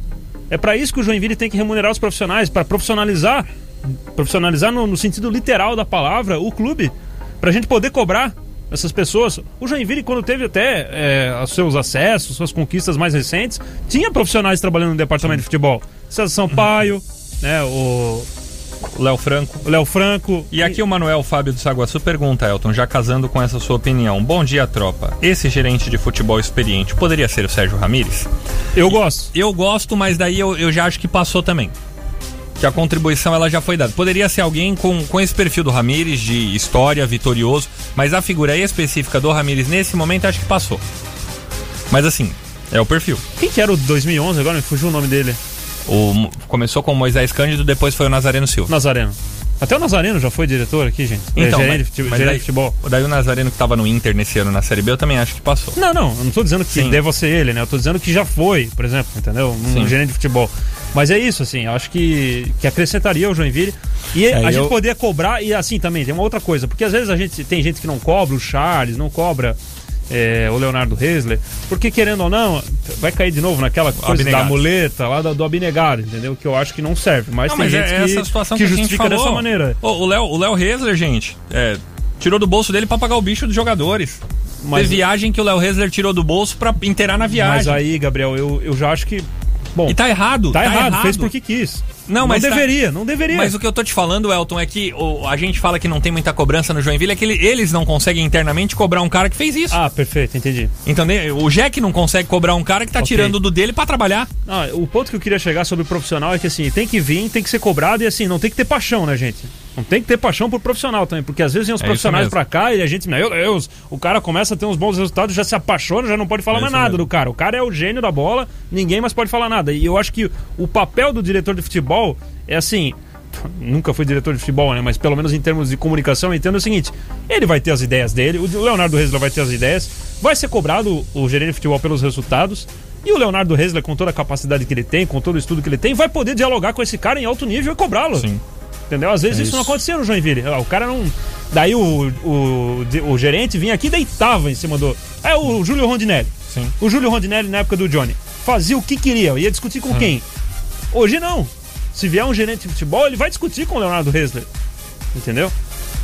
É pra isso que o Joinville tem que remunerar os profissionais, pra profissionalizar, profissionalizar no, no sentido literal da palavra, o clube, pra gente poder cobrar essas pessoas. O Joinville, quando teve até é, os seus acessos, suas conquistas mais recentes, tinha profissionais trabalhando no departamento de futebol. César Sampaio, né, o Léo Franco. Léo Franco. E aqui o Manuel Fábio do Saguaçu pergunta, Elton, já casando com essa sua opinião. Bom dia, tropa. Esse gerente de futebol experiente poderia ser o Sérgio Ramírez? Eu gosto. Eu gosto, mas daí eu, eu já acho que passou também. Que a contribuição ela já foi dada. Poderia ser alguém com, com esse perfil do Ramírez, de história, vitorioso, mas a figura específica do Ramírez nesse momento acho que passou. Mas assim, é o perfil. Quem que era o 2011 agora? Me fugiu o nome dele. O, começou com o Moisés Cândido, depois foi o Nazareno Silva. Nazareno. Até o Nazareno já foi diretor aqui, gente. Então, é, gerente, mas- de fute- mas gerente daí- de futebol. Daí o Nazareno que tava no Inter nesse ano na Série B, eu também acho que passou. Não, não, eu não tô dizendo que Sim. deva ser ele, né? Eu tô dizendo que já foi, por exemplo, entendeu? Um Sim. gerente de futebol. Mas é isso, assim, eu acho que, que acrescentaria o Joinville. E a É, gente eu- poderia cobrar, e assim também, tem uma outra coisa, porque às vezes a gente tem gente que não cobra o Charles, não cobra é, o Leonardo Resler, porque querendo ou não, vai cair de novo naquela coisa da Abnegado. muleta lá do, do abnegado, entendeu? Que eu acho que não serve. Mas Não, tem mas gente é que, essa situação que que, a gente justifica falou. dessa maneira. Ô, O Léo, o Léo Resler, gente, é, tirou do bolso dele pra pagar o bicho dos jogadores. Mas- Teve viagem que o Léo Resler tirou do bolso pra inteirar na viagem. Mas aí, Gabriel, eu, eu já acho que. Bom, E tá errado. tá, errado, fez porque quis. Não, não mas tá- deveria, não deveria. Mas o que eu tô te falando, Elton, é que o- a gente fala que não tem muita cobrança no Joinville, é que ele- eles não conseguem internamente cobrar um cara que fez isso. Ah, perfeito, entendi. Entendeu? O Jack não consegue cobrar um cara que tá Ok. tirando do dele pra trabalhar. Ah, o ponto que eu queria chegar sobre o profissional é que assim, tem que vir, tem que ser cobrado e assim, não tem que ter paixão, né, gente? Não tem que ter paixão por profissional também, porque às vezes vem os É profissionais pra cá e a gente, meu Deus, o cara começa a ter uns bons resultados, já se apaixona, já não pode falar É mais nada mesmo. do cara. O cara é o gênio da bola, ninguém mais pode falar nada. E eu acho que o papel do diretor de futebol é assim. Nunca fui diretor de futebol, né? Mas pelo menos em termos de comunicação, eu entendo o seguinte: ele vai ter as ideias dele, o Leonardo Resler vai ter as ideias, vai ser cobrado o gerente de futebol pelos resultados, e o Leonardo Resler, com toda a capacidade que ele tem, com todo o estudo que ele tem, vai poder dialogar com esse cara em alto nível e cobrá-lo. Sim. Entendeu? Às vezes É isso. não isso. acontecia no Joinville. Ah, O cara não. Daí o, o, o gerente vinha aqui e deitava em cima do. É o Júlio Rondinelli. Sim. O Júlio Rondinelli, na época do Johnny, fazia o que queria, ia discutir com quem? Hoje não. Se vier um gerente de futebol, ele vai discutir com o Leonardo Resler. Entendeu?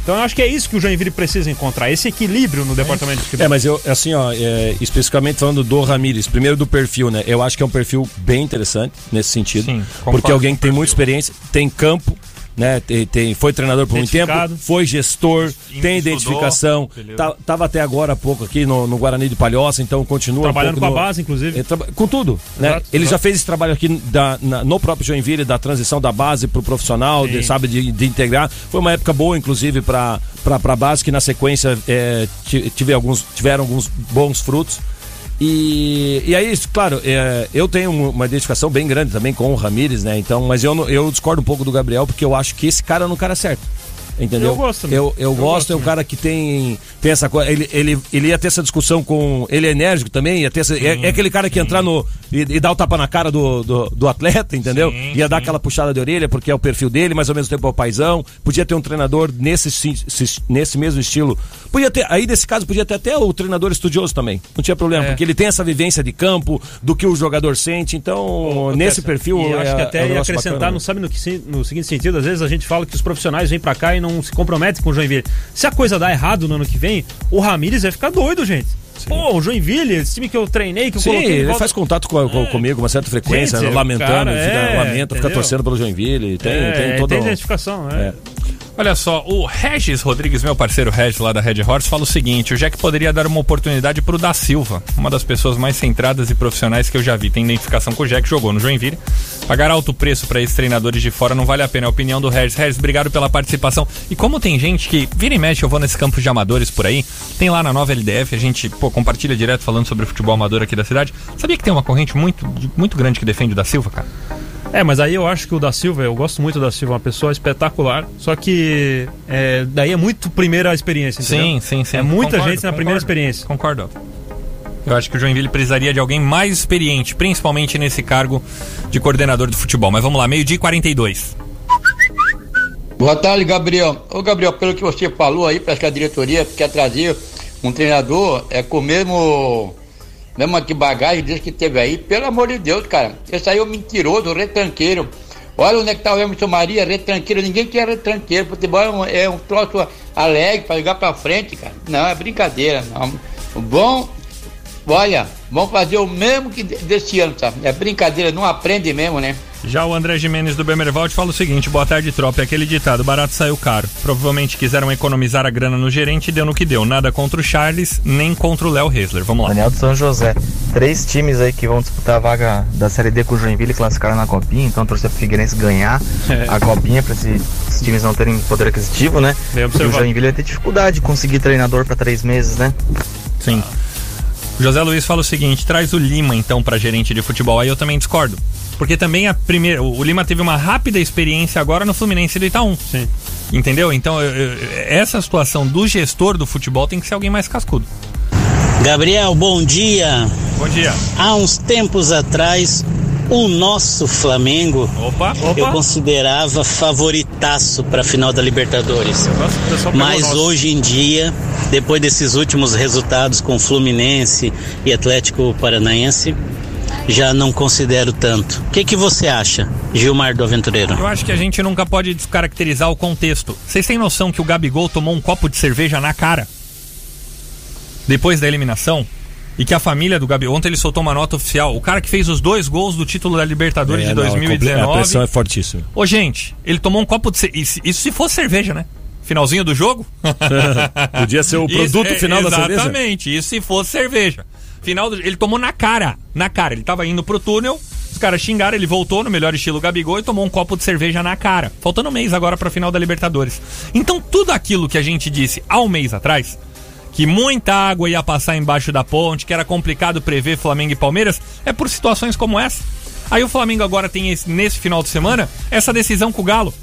Então eu acho que é isso que o Joinville precisa encontrar, esse equilíbrio no departamento de futebol. É, mas eu, assim, ó, é, especificamente falando do Ramires, primeiro do perfil, né? Eu acho que é um perfil bem interessante nesse sentido. Sim, porque alguém que tem muita experiência, tem campo, né? Tem, tem- foi treinador por muito tempo, foi gestor, tem identificação. Tá- tava até agora há pouco aqui no, no Guarani de Palhoça, então continua. um Trabalhando pouco com a no- base, inclusive. traba- Com tudo, né? Exato, Ele exato. já fez esse trabalho aqui da- na- no próprio Joinville, da transição da base pro profissional, de, sabe, de, de integrar. Foi uma época boa, inclusive, para a base, que na sequência é, ti- tive alguns, tiveram alguns bons frutos. E, e aí, claro, é, eu tenho um- uma identificação bem grande também com o Ramires, né? Então, mas eu, eu discordo um pouco do Gabriel, porque eu acho que esse cara é um cara certo. Entendeu? Eu gosto também. Eu, eu, Eu gosto, gosto é um também. cara que tem, tem essa coisa. Ele, ele, ele ia ter essa discussão com. Ele é enérgico também, ia ter essa- é, é aquele cara que ia entrar no. E, e dar o tapa na cara do, do, do atleta, entendeu? Sim, ia dar sim. aquela puxada de orelha, porque é o perfil dele, mas ao mesmo tempo é o paizão. Podia ter um treinador nesse, nesse mesmo estilo. Podia ter, aí nesse caso, podia ter até o treinador estudioso também. Não tinha problema, É. porque ele tem essa vivência de campo, do que o jogador sente. Então, nesse perfil. E é, acho que é até um ia acrescentar, bacana. não sabe no, que, no seguinte sentido, às vezes a gente fala que os profissionais vêm pra cá e não se comprometem com o Joinville. Se a coisa dá errado no ano que vem, o Ramires vai ficar doido, gente. Pô, o Joinville, esse time que eu treinei, que eu Sim, coloquei ele volta- faz contato com, com- comigo uma certa frequência, Gente, lamentando, cara, fica, é, lamenta, fica entendeu? torcendo pelo Joinville. Tem, É, tem todo. tem identificação, é. Olha só, o Regis Rodrigues, meu parceiro Regis lá da Red Horse, fala o seguinte: o Jack poderia dar uma oportunidade pro Da Silva, uma das pessoas mais centradas e profissionais que eu já vi. Tem identificação com o Jack, jogou no Joinville. Pagar alto preço para esses treinadores de fora não vale a pena. É a opinião do Regis. Regis, obrigado pela participação. E como tem gente que vira e mexe, eu vou nesse campo de amadores por aí, tem lá na nova LDF, a gente pô, compartilha direto falando sobre o futebol amador aqui da cidade. Sabia que tem uma corrente muito, muito grande que defende o Da Silva, cara? É, mas aí eu acho que o da Silva, eu gosto muito da Silva, uma pessoa espetacular. Só que é, daí é muito primeira experiência, entendeu? Sim, sim, sim. É muita Concordo, gente na primeira concordo. experiência. Concordo. Eu acho que o Joinville precisaria de alguém mais experiente, principalmente nesse cargo de coordenador de futebol. Mas vamos lá, meio-dia e 42. Boa tarde, Gabriel. Ô, Gabriel, pelo que você falou aí, parece que a diretoria quer trazer um treinador é com o mesmo, mesmo que bagagem desse que teve aí. Pelo amor de Deus, cara. Esse aí é o mentiroso, retranqueiro. Olha onde é que tá o Emerson Maria, retranqueiro. Ninguém quer retranqueiro. Futebol é um, é um troço alegre pra jogar pra frente, cara. Não, é brincadeira. Não. O bom, olha, vamos fazer o mesmo que de- desse ano, sabe? É brincadeira, não aprende mesmo, né? Já o André Jimenez do Bemervald fala o seguinte: boa tarde, tropa. É aquele ditado: barato saiu caro. Provavelmente quiseram economizar a grana no gerente e deu no que deu. Nada contra o Charles, nem contra o Léo Hessler. Vamos lá. Daniel de São José. Três times aí que vão disputar a vaga da Série D com o Joinville classificaram na Copinha, então torcer pro Figueirense ganhar É. a Copinha pra esse- esses times não terem poder aquisitivo, né? E o. Joinville vai ter dificuldade de conseguir treinador pra três meses, né? Sim. O José Luiz fala o seguinte: traz o Lima então pra gerente de futebol. Aí eu também discordo. Porque também a primeira. O o Lima teve uma rápida experiência agora no Fluminense do Itaú. Sim. Entendeu? Então, eu- eu- essa situação do gestor do futebol tem que ser alguém mais cascudo. Gabriel, bom dia. Bom dia. Há uns tempos atrás, o nosso Flamengo Opa, eu considerava favoritaço para a final da Libertadores. Mas hoje em dia, depois desses últimos resultados com Fluminense e Atlético Paranaense, já não considero tanto. O que, que você acha, Gilmar do Aventureiro? Eu acho que a gente nunca pode descaracterizar o contexto. Vocês têm noção que o Gabigol tomou um copo de cerveja na cara? Depois da eliminação? E que a família do Gabigol. Ontem ele soltou uma nota oficial. O cara que fez os dois gols do título da Libertadores É, de não, é 2019. A pressão é fortíssima. Ô, gente, ele tomou um copo de cerveja. Isso, isso se fosse cerveja, né? Finalzinho do jogo? Podia ser o produto Isso, é, final da cerveja. Exatamente, isso se fosse cerveja. Final do, ele tomou na cara, na cara. Ele tava indo pro túnel, os caras xingaram, ele voltou no melhor estilo Gabigol e tomou um copo de cerveja na cara. Faltando um mês agora pra final da Libertadores. Então tudo aquilo que a gente disse há um mês atrás, que muita água ia passar embaixo da ponte, que era complicado prever Flamengo e Palmeiras, é por situações como essa. Aí o Flamengo agora tem esse- nesse final de semana essa decisão com o Galo.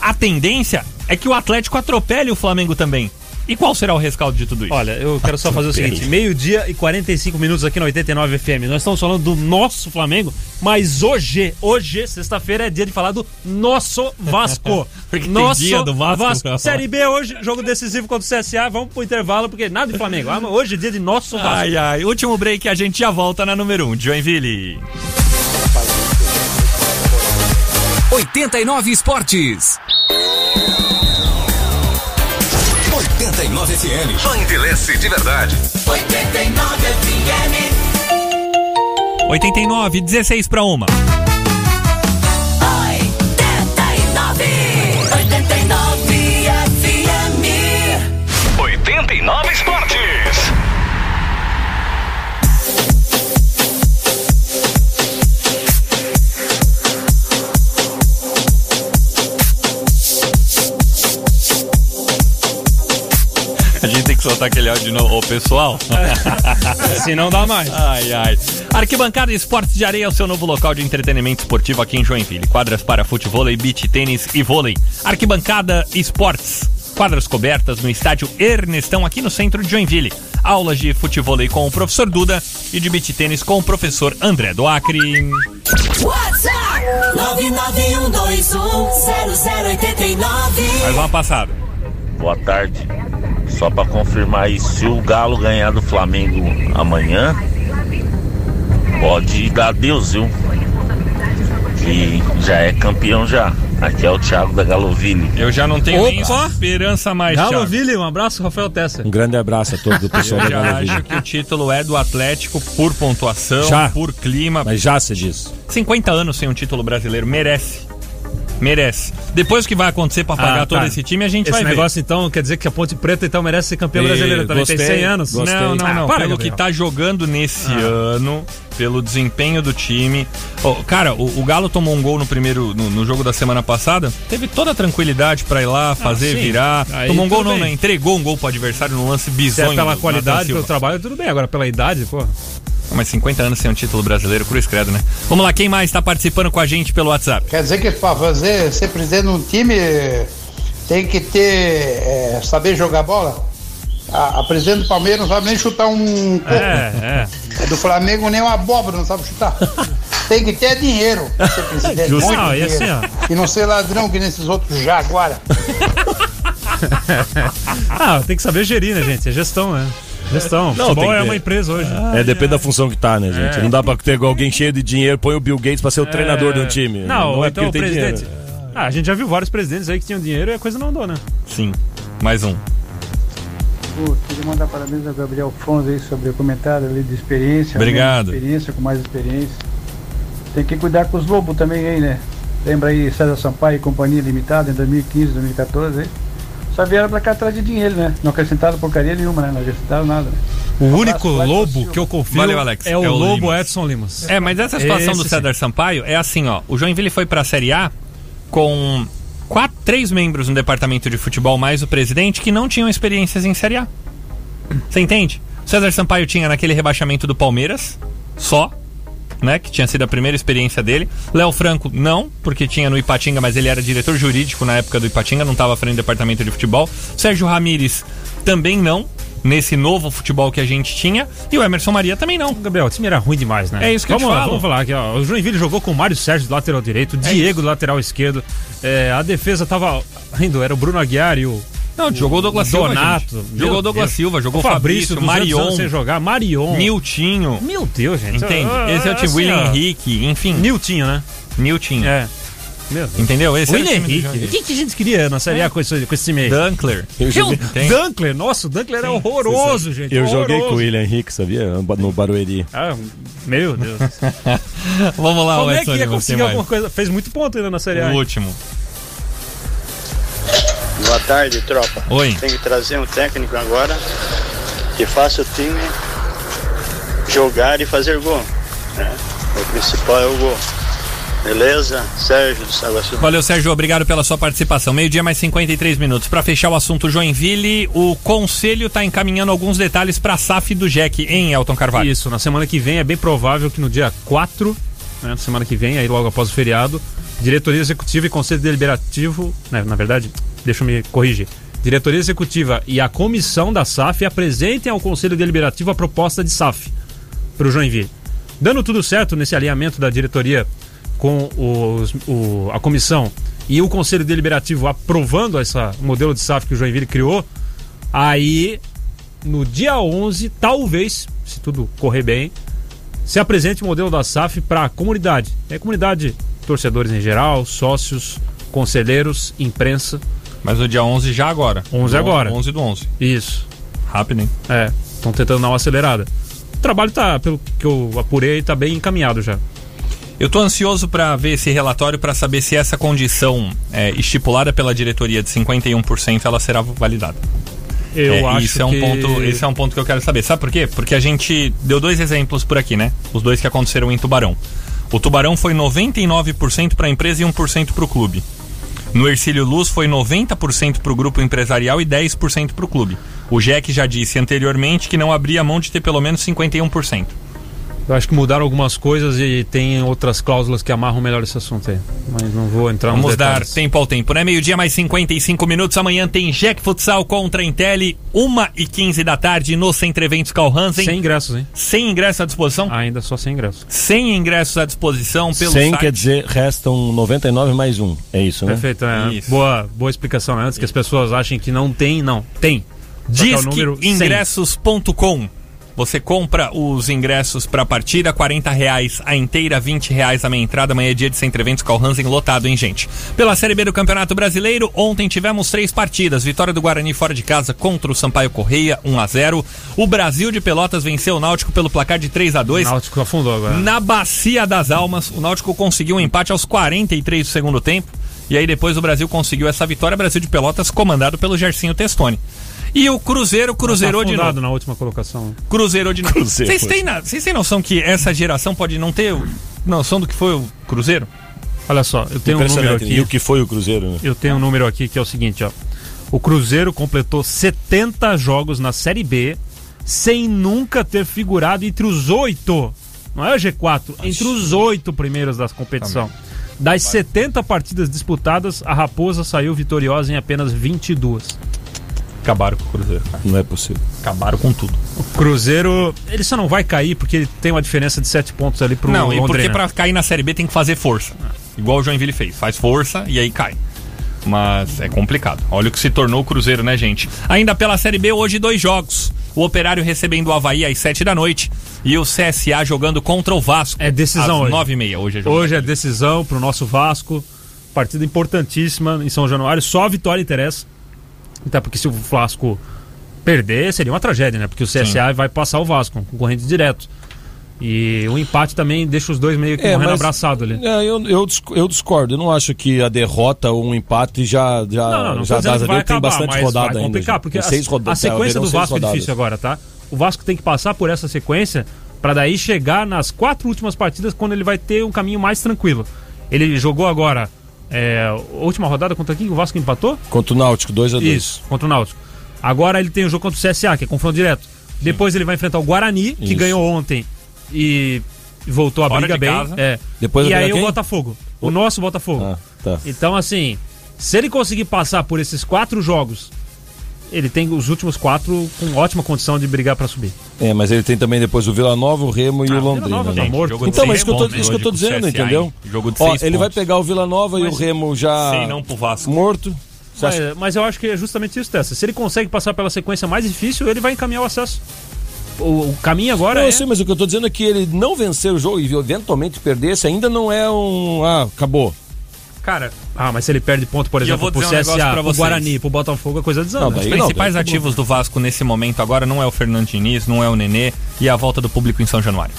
A tendência é que o Atlético atropele o Flamengo também. E qual será o rescaldo de tudo isso? Olha, eu quero só fazer o seguinte: meio-dia e 45 minutos aqui no 89 FM. Nós estamos falando do nosso Flamengo, mas hoje, hoje, sexta-feira, é dia de falar do nosso Vasco. Porque tem nosso dia do Vasco falar. Série B hoje, jogo decisivo contra o CSA. Vamos pro intervalo, porque nada de Flamengo. Ah, Hoje é dia de nosso Vasco. Ai, ai. Último break, a gente já volta na número 1, um, Joinville. 89 Esportes. 89 FM. Joinvilleense de verdade. 89 FM. 89, 16 para uma. 89, 89 FM. 89 nove. Soltar aquele áudio de novo. Ô, pessoal. Se não dá mais. Ai, ai. Arquibancada Esportes de Areia é o seu novo local de entretenimento esportivo aqui em Joinville. Quadras para futebol, beach tênis e vôlei. Arquibancada Esportes. Quadras cobertas no estádio Ernestão, aqui no centro de Joinville. Aulas de futebol com o professor Duda e de beach tênis com o professor André do Acre. WhatsApp 991210089. Mais uma passada. Boa tarde. Só pra confirmar aí, se o Galo ganhar do Flamengo amanhã, pode dar Deus, viu? Que já é campeão já. Aqui é o Thiago da Galoville. Eu já não tenho nem esperança mais, Thiago. Galoville, um abraço, Rafael Tessa. Um grande abraço a todos do pessoal Eu da já Galoville. acho que o título é do Atlético por pontuação, Já. por clima. Mas já se diz. 50 anos sem um título brasileiro, merece. Merece. Depois o que vai acontecer pra pagar Ah, todo tá. esse time, a gente Esse vai negócio, então, quer dizer que a Ponte Preta então merece ser campeã Ih, brasileira também. Tem gostei, 100 anos. gostei. Não, não, Ah, não. para, Pelo Gabriel. que tá jogando nesse Ah. ano, pelo desempenho do time. Ó, cara, o, o Galo tomou um gol no primeiro no, no jogo da semana passada. Teve toda a tranquilidade pra ir lá, fazer, Ah, virar. Aí tomou um gol, não, né? Entregou um gol pro adversário no lance Se é bizonho. pela do qualidade, pelo trabalho, tudo bem. Agora, pela idade, pô. Mas 50 anos sem um título brasileiro, cruz credo, né? Vamos lá, quem mais tá participando com a gente pelo WhatsApp? Quer dizer que para fazer, ser presidente de um time tem que ter, é, saber jogar bola? A, a presidente do Palmeiras não sabe nem chutar um coco. É, é. Do Flamengo nem uma abóbora não sabe chutar. tem que ter dinheiro pra ser presidente. Justo. muito Não, e assim, e não ser ladrão que nesses outros já agora. ah, tem que saber gerir, né, gente? É gestão, né? Gestão. Não, Futebol é uma empresa hoje. É, depende da função que tá, né, gente? É. Não dá pra ter alguém cheio de dinheiro, põe o Bill Gates pra ser o treinador de um time. Não, é então o porque ele tem presidente. dinheiro. Ah, a gente já viu vários presidentes aí que tinham dinheiro e a coisa não andou, né? Sim. Mais um. Pô, queria mandar parabéns ao Gabriel Fonso aí sobre o comentário ali de experiência. Obrigado. Experiência, com mais experiência. Tem que cuidar com os lobos também aí, né? Lembra aí César Sampaio e Companhia Limitada em 2015, 2014 aí? Só vieram pra cá atrás de dinheiro, né? Não acrescentaram porcaria nenhuma, né? Não acrescentaram nada. Né? O Um único abraço, lobo que eu confio Valeu, Alex. é o É o lobo Limas. Edson Limas. É, mas essa situação Esse do sim. César Sampaio é assim, ó. O Joinville foi pra Série A com quatro, três membros no departamento de futebol, mais o presidente, que não tinham experiências em Série A. Você entende? O César Sampaio tinha naquele rebaixamento do Palmeiras, só, né? Que tinha sido a primeira experiência dele. Léo Franco, não, porque tinha no Ipatinga, mas ele era diretor jurídico na época do Ipatinga, não estava à frente do departamento de futebol. Sérgio Ramires também não, nesse novo futebol que a gente tinha. E o Emerson Maria também não. Gabriel, o time era ruim demais, né? É isso que eu vamos te lá, falo. Vamos falar aqui, ó. O Joinville jogou com o Mário Sérgio do lateral direito, o É Diego do lateral esquerdo. É, a defesa tava ainda, era o Bruno Aguiar e o. Não, jogou o Douglas Silva, Donato. gente. Jogou o Douglas Deus. Silva, jogou o Fabrício, Fabrício, 200 Marion. sem jogar, Marion. Niltinho. Meu Deus, gente. Entende? Ah, Esse é o time assim, William. Henrique, enfim. Niltinho, né? Niltinho. É. Entendeu? Esse William era o Henrique. O que, que a gente queria na Série A com esse, com esse time aí? Dunkler. Joguei-. Dunkler, nossa, o Dunkler é horroroso, gente. Eu joguei horroroso. com o William Henrique, sabia? No Barueri. Ah, meu Deus. Vamos lá, Como o é Edson que ia conseguir alguma mais. coisa? Fez muito ponto ainda na Série A. O hein? último. Boa tarde, tropa. Oi. Tem que trazer um técnico agora que faça o time jogar e fazer gol. né? O principal é o gol. Beleza? Sérgio do Saguaçu. Valeu, Sérgio. Obrigado pela sua participação. Meio-dia, mais 53 minutos. Para fechar o assunto Joinville, o Conselho está encaminhando alguns detalhes para a SAF do Jack, em Elton Carvalho. Isso, na semana que vem é bem provável que no dia 4, né, na semana que vem, aí logo após o feriado, diretoria executiva e conselho deliberativo, né, na verdade, deixa eu me corrigir. Diretoria executiva e a comissão da SAF apresentem ao conselho deliberativo a proposta de SAF para o Joinville. Dando tudo certo nesse alinhamento da diretoria com os- o- a comissão e o conselho deliberativo aprovando esse modelo de SAF que o Joinville criou, aí no dia 11, talvez, se tudo correr bem, se apresente o modelo da SAF para a comunidade. É comunidade, torcedores em geral, sócios, conselheiros, imprensa. Mas no dia 11 já agora. 11 agora. 11 do 11. Isso. Rápido, hein? É, estão tentando dar uma acelerada. O trabalho tá, pelo que eu apurei, tá bem encaminhado já. Eu tô ansioso para ver esse relatório para saber se essa condição é, estipulada pela diretoria de 51% ela será validada. Eu É, acho isso é um que... ponto, esse é um ponto que eu quero saber. Sabe por quê? Porque a gente deu dois exemplos por aqui, né? Os dois que aconteceram em Tubarão. O Tubarão foi 99% para a empresa e 1% para o clube. No Ercílio Luz foi 90% para o grupo empresarial e 10% para o clube. O Jack já disse anteriormente que não abria mão de ter pelo menos 51%. Eu acho que mudaram algumas coisas e tem outras cláusulas que amarram melhor esse assunto aí. Mas não vou entrar nos Vamos dar detalhes. tempo ao tempo, né? Meio-dia mais 55 minutos. Amanhã tem Jack Futsal contra a Intel, 1 e 15 da tarde no Centro Eventos Calhansen. Sem ingressos, hein? Sem ingressos à disposição? Ainda só sem ingressos. Sem ingressos à disposição pelo 100 site. quer dizer, restam 99 mais um. É isso, né? Perfeito, é. Isso. Boa, boa explicação, né? Antes que as pessoas achem que não tem, não. Tem. Só que o número 100. Disqueingressos.com. Você compra os ingressos para a partida, 40 reais a inteira, 20 reais a meia entrada. Amanhã é dia de Centro Eventos Calhansen lotado, hein, gente? Pela Série B do Campeonato Brasileiro, ontem tivemos três partidas. Vitória do Guarani fora de casa contra o Sampaio Correia, 1 a 0 O Brasil de Pelotas venceu o Náutico pelo placar de 3 a 2 O Náutico afundou agora. Na Bacia das Almas, o Náutico conseguiu um empate aos 43 do segundo tempo. E aí depois o Brasil conseguiu essa vitória. Brasil de Pelotas comandado pelo Gersinho Testoni. E o Cruzeiro cruzeirou Tá de novo. na última colocação. Cruzeirou de novo. Cruzeiro. Vocês têm, na- têm noção que essa geração pode não ter noção do que foi o Cruzeiro? Olha só, eu tenho um número aqui. E o que foi o Cruzeiro, né? Eu tenho um número aqui que é o seguinte, ó. O Cruzeiro completou 70 jogos na Série B sem nunca ter figurado entre os oito. Não é o G4, entre os oito primeiros da competição. Das 70 partidas disputadas, a Raposa saiu vitoriosa em apenas 22. Acabaram com o Cruzeiro, cara. Não é possível. Acabaram com tudo. O Cruzeiro, ele só não vai cair porque ele tem uma diferença de 7 pontos ali pro não, e Londrina. porque pra cair na Série B tem que fazer força. Igual o Joinville fez. Faz força e aí cai. Mas é complicado. Olha o que se tornou o Cruzeiro, né, gente? Ainda pela Série B, hoje dois jogos. O Operário recebendo o Havaí às 7 da noite e o CSA jogando contra o Vasco. É decisão às hoje. 9h30. Hoje é jogo. Hoje é decisão pro nosso Vasco. Partida importantíssima em São Januário. Só a vitória interessa. Até porque se o Vasco perder, seria uma tragédia, né? Porque o CSA vai passar o Vasco, um concorrente direto. E o empate também deixa os dois meio que morrendo abraçado ali. É, eu, eu, eu discordo. Eu não acho que a derrota ou um empate já, já, Não, não, não já dá. vai tem acabar, bastante mas rodada vai ainda. complicar, gente. porque Tem a, roda- a sequência haverão do Vasco é rodadas. difícil agora, tá? O Vasco tem que passar por essa sequência pra daí chegar nas quatro últimas partidas quando ele vai ter um caminho mais tranquilo. Ele jogou agora é, última rodada contra quem que o Vasco empatou? Contra o Náutico, 2x2. Isso, contra o Náutico. Agora ele tem o jogo contra o CSA, que é confronto direto. Depois ele vai enfrentar o Guarani, que Isso. ganhou ontem e voltou a Fora briga de bem. casa. É. Depois e aí o? Botafogo. O nosso Botafogo. Ah, tá. Então, assim, se ele conseguir passar por esses quatro jogos, ele tem os últimos quatro com ótima condição de brigar pra subir. É, mas ele tem também depois o Vila Nova, o Remo e o Londrina. Nova tá né? morto. jogo de Então, mas isso que eu tô, isso que eu tô dizendo, entendeu? Jogo de Ó, seis ele vai pontos. pegar o Vila Nova e o Remo já Sei não pro Vasco. morto. Mas, mas eu acho que é justamente isso, Tessa. Se ele consegue passar pela sequência mais difícil, ele vai encaminhar o acesso. O, o caminho agora Não, é. eu sei, mas o que eu tô dizendo é que ele não vencer o jogo e eventualmente perdesse ainda não é um. Ah, acabou. Cara, Ah, mas se ele perde ponto, por exemplo, pro um negócio CSA, pra pro. Guarani, pro Botafogo, a coisa desanda. Não, Os principais tudo ativos do Vasco nesse momento agora não é o Fernando Diniz, não é o Nenê e a volta do público em São Januário.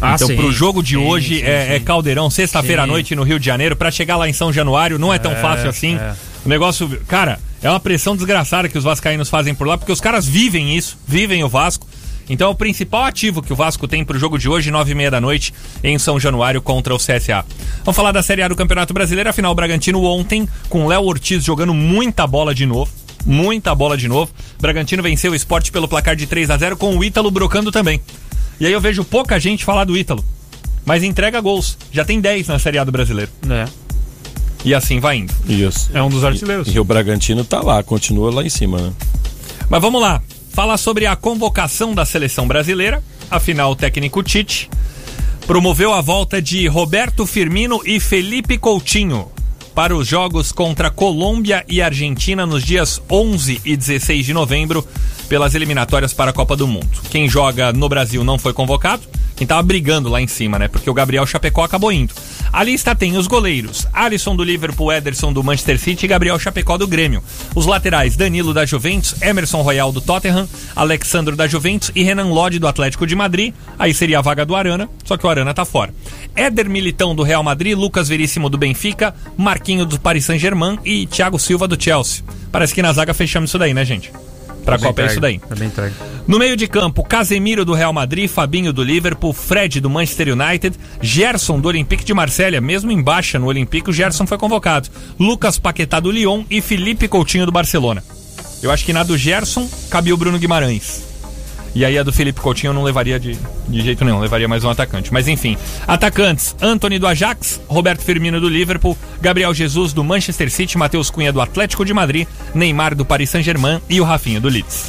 Ah, então, sim. pro jogo de Sim, hoje sim, é, é caldeirão, sexta-feira à noite no Rio de Janeiro, pra chegar lá em São Januário não é tão É, fácil assim. é. O negócio, cara, é uma pressão desgraçada que os vascaínos fazem por lá, porque os caras vivem isso, vivem o Vasco. Então, o principal ativo que o Vasco tem pro jogo de hoje, nove e meia da noite, em São Januário contra o CSA. Vamos falar da Série A do Campeonato Brasileiro. Afinal, o Bragantino ontem, com o Léo Ortiz jogando muita bola de novo. Muita bola de novo. Bragantino venceu o esporte pelo placar de 3 a 0 com o Ítalo brocando também. E aí eu vejo pouca gente falar do Ítalo. Mas entrega gols. Já tem 10 na Série A do Brasileiro. É. E assim vai indo. Isso. É um dos artilheiros. E o Bragantino tá lá, continua lá em cima, né? Mas vamos lá. Falar sobre a convocação da seleção brasileira. Afinal, o técnico Tite promoveu a volta de Roberto Firmino e Felipe Coutinho para os jogos contra Colômbia e Argentina nos dias 11 e 16 de novembro pelas eliminatórias para a Copa do Mundo. Quem joga no Brasil não foi convocado, quem tava brigando lá em cima, né? Porque o Gabriel Chapecó acabou indo. A lista tem os goleiros: Alisson do Liverpool, Ederson do Manchester City e Gabriel Chapecó do Grêmio. Os laterais: Danilo da Juventus, Emerson Royal do Tottenham, Alexandro da Juventus e Renan Lodge do Atlético de Madrid. Aí seria a vaga do Arana, só que o Arana tá fora. Éder Militão do Real Madrid, Lucas Veríssimo do Benfica, Marquinho do Paris Saint-Germain e Thiago Silva do Chelsea. Parece que na zaga fechamos isso daí, né, gente? Pra Copa é isso daí. bem entregue. No meio de campo, Casemiro do Real Madrid, Fabinho do Liverpool, Fred do Manchester United, Gerson do Olympique de Marselha, mesmo em baixa no Olympique, o Gerson foi convocado. Lucas Paquetá do Lyon e Felipe Coutinho do Barcelona. Eu acho que na do Gerson cabia o Bruno Guimarães. E aí a do Felipe Coutinho eu não levaria de, de jeito nenhum, levaria mais um atacante. Mas enfim, atacantes: Anthony do Ajax, Roberto Firmino do Liverpool, Gabriel Jesus do Manchester City, Matheus Cunha do Atlético de Madrid, Neymar do Paris Saint-Germain e o Rafinha do Leeds.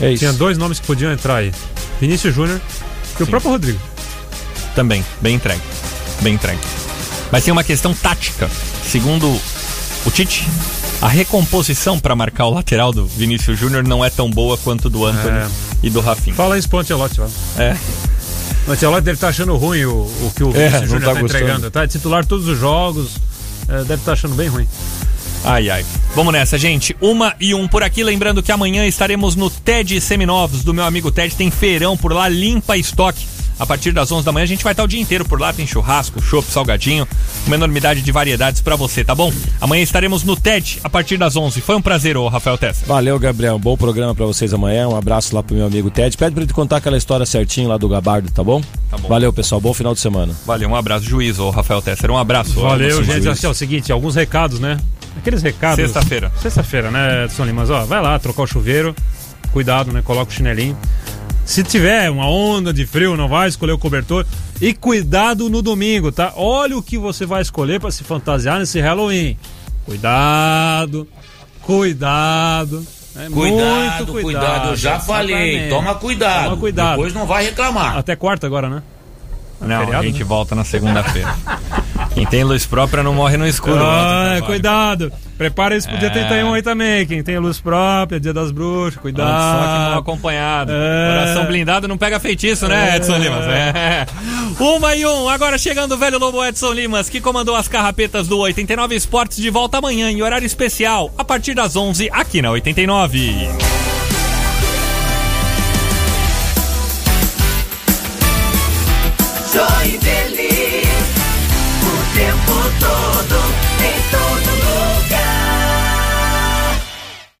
É isso. Tinha dois nomes que podiam entrar aí: Vinícius Júnior e o Sim. próprio Rodrigo. Também, bem entregue. Bem entregue. Mas tem uma questão tática. Segundo o Tite, a recomposição para marcar o lateral do Vinícius Júnior não é tão boa quanto do Anthony É. e do Rafinha. Fala isso pro Ancelotti lá. É. O Ancelotti deve estar achando ruim o, o que o É, Vinícius Júnior tá tá, gostando. entregando. Tá titular todos os jogos. é, deve estar achando bem ruim. Ai, ai. Vamos nessa, gente. Uma e um por aqui. Lembrando que amanhã estaremos no TED Seminovos do meu amigo Ted. Tem feirão por lá, limpa estoque. A partir das 11 da manhã a gente vai estar o dia inteiro por lá. Tem churrasco, chopp, salgadinho, uma enormidade de variedades pra você, tá bom? Amanhã estaremos no TED a partir das 11. Foi um prazer, ô Rafael Tessa. Valeu, Gabriel. Um bom programa pra vocês amanhã. Um abraço lá pro meu amigo Ted. Pede pra ele contar aquela história certinho lá do Gabardo, tá bom? Tá bom. Valeu, pessoal. Bom final de semana. Valeu, um abraço, juiz, ô Rafael Tesser. Um abraço. Valeu, gente. Juiz. Assim, ó, o seguinte, alguns recados, né? Aqueles recados. Sexta-feira. Sexta-feira, né, Edson Limas? Ó, vai lá, trocar o chuveiro. Cuidado, né? Coloca o chinelinho. Se tiver uma onda de frio, não vai escolher o cobertor. E cuidado no domingo, tá? Olha o que você vai escolher pra se fantasiar nesse Halloween. Cuidado, cuidado. É Cuidado, muito cuidado, eu já falei, toma cuidado, Toma cuidado. depois não vai reclamar. Até quarta agora, né? Não, a feriado, gente né? volta na segunda-feira. Quem tem luz própria não morre no escuro. Ah, cuidado. Prepara isso pro é. dia 31 aí também, quem tem luz própria, dia das bruxas, cuidado. Olha só que mal acompanhado. É. Coração blindado não pega feitiço, né, é. Edson é. Limas? É. Uma e um, agora chegando o velho Lobo Edson Limas, que comandou as carrapetas do 89 Esportes de volta amanhã em horário especial, a partir das 11 aqui na 89. Joinville, o tempo todo.